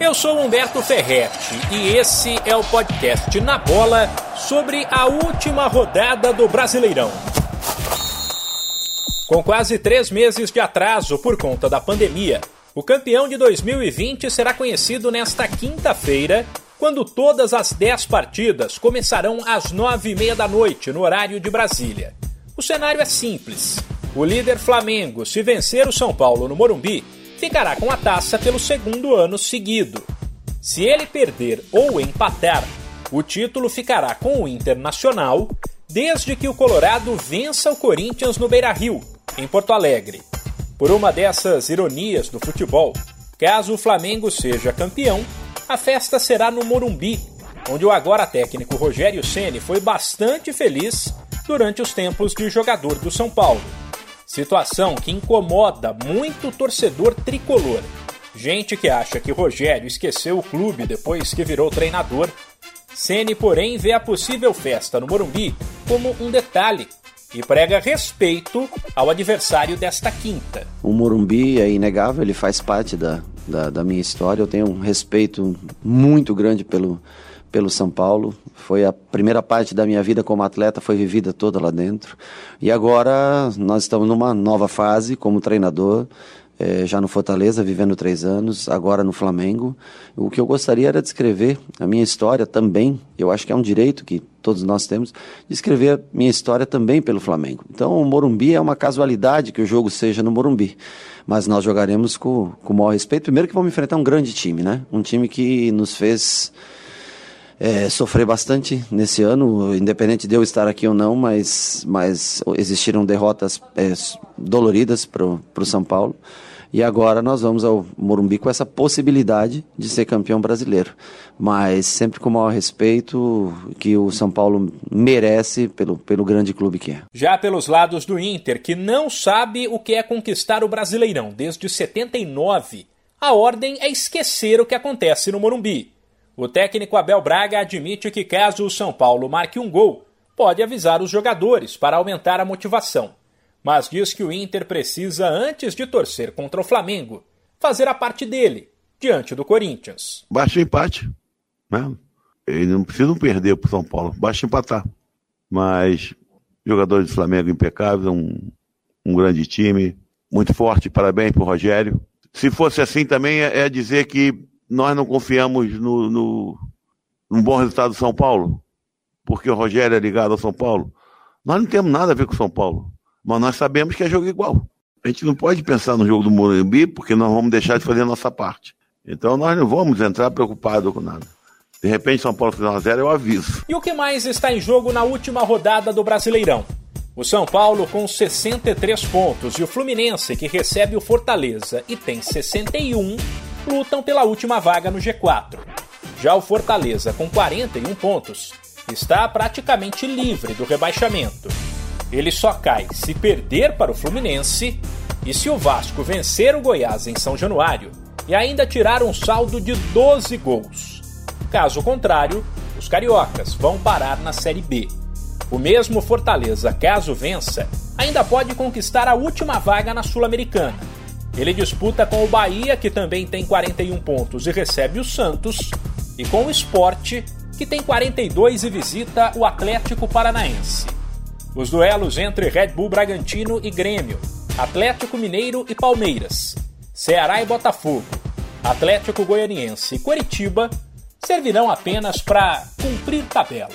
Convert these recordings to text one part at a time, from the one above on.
Eu sou Humberto Ferretti e esse é o podcast Na Bola sobre a última rodada do Brasileirão. Com quase três meses de atraso por conta da pandemia, o campeão de 2020 será conhecido nesta quinta-feira, quando todas as dez partidas começarão às nove e meia da noite, no horário de Brasília. O cenário é simples. O líder Flamengo, se vencer o São Paulo no Morumbi, ficará com a taça pelo segundo ano seguido. Se ele perder ou empatar, o título ficará com o Internacional, desde que o Colorado vença o Corinthians no Beira-Rio, em Porto Alegre. Por uma dessas ironias do futebol, caso o Flamengo seja campeão, a festa será no Morumbi, onde o agora técnico Rogério Ceni foi bastante feliz durante os tempos de jogador do São Paulo. Situação que incomoda muito o torcedor tricolor. Gente que acha que Rogério esqueceu o clube depois que virou treinador. Ceni, porém, vê a possível festa no Morumbi como um detalhe e prega respeito ao adversário desta quinta. O Morumbi é inegável, ele faz parte da, da, da minha história. Eu tenho um respeito muito grande pelo, pelo São Paulo. Foi a primeira parte da minha vida como atleta, foi vivida toda lá dentro. E agora nós estamos numa nova fase como treinador, é, já no Fortaleza, vivendo três anos, agora no Flamengo. O que eu gostaria era de escrever a minha história também. Eu acho que é um direito que todos nós temos de escrever a minha história também pelo Flamengo. Então, o Morumbi é uma casualidade que o jogo seja no Morumbi. Mas nós jogaremos com, com o maior respeito. Primeiro que vamos enfrentar um grande time, né? Um time que nos fez é, sofrer bastante nesse ano, independente de eu estar aqui ou não, mas, mas existiram derrotas é, doloridas para o São Paulo. E agora nós vamos ao Morumbi com essa possibilidade de ser campeão brasileiro. Mas sempre com o maior respeito que o São Paulo merece pelo, pelo grande clube que é. Já pelos lados do Inter, que não sabe o que é conquistar o Brasileirão desde 79, a ordem é esquecer o que acontece no Morumbi. O técnico Abel Braga admite que, caso o São Paulo marque um gol, pode avisar os jogadores para aumentar a motivação. Mas diz que o Inter precisa, antes de torcer contra o Flamengo, fazer a parte dele, diante do Corinthians. Baixa empate. Né? Eles não precisam perder para o São Paulo, basta empatar. Mas jogadores do Flamengo impecáveis, um, um grande time, muito forte, parabéns para o Rogério. Se fosse assim também é, é dizer que nós não confiamos no, no, no bom resultado do São Paulo, porque o Rogério é ligado ao São Paulo. Nós não temos nada a ver com o São Paulo, mas nós sabemos que é jogo igual. A gente não pode pensar no jogo do Morumbi, porque nós vamos deixar de fazer a nossa parte. Então nós não vamos entrar preocupados com nada. De repente, São Paulo fizer 1 0 eu aviso. E o que mais está em jogo na última rodada do Brasileirão? O São Paulo com 63 pontos e o Fluminense, que recebe o Fortaleza e tem 61, lutam pela última vaga no G4. Já o Fortaleza, com 41 pontos, está praticamente livre do rebaixamento. Ele só cai se perder para o Fluminense e se o Vasco vencer o Goiás em São Januário e ainda tirar um saldo de 12 gols. Caso contrário, os cariocas vão parar na Série B. O mesmo Fortaleza, caso vença, ainda pode conquistar a última vaga na Sul-Americana ele disputa com o Bahia, que também tem 41 pontos e recebe o Santos, e com o Sport, que tem 42 e visita o Atlético Paranaense. Os duelos entre Red Bull Bragantino e Grêmio, Atlético Mineiro e Palmeiras, Ceará e Botafogo, Atlético Goianiense e Coritiba servirão apenas para cumprir tabela.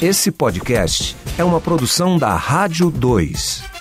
Esse podcast é uma produção da Rádio 2.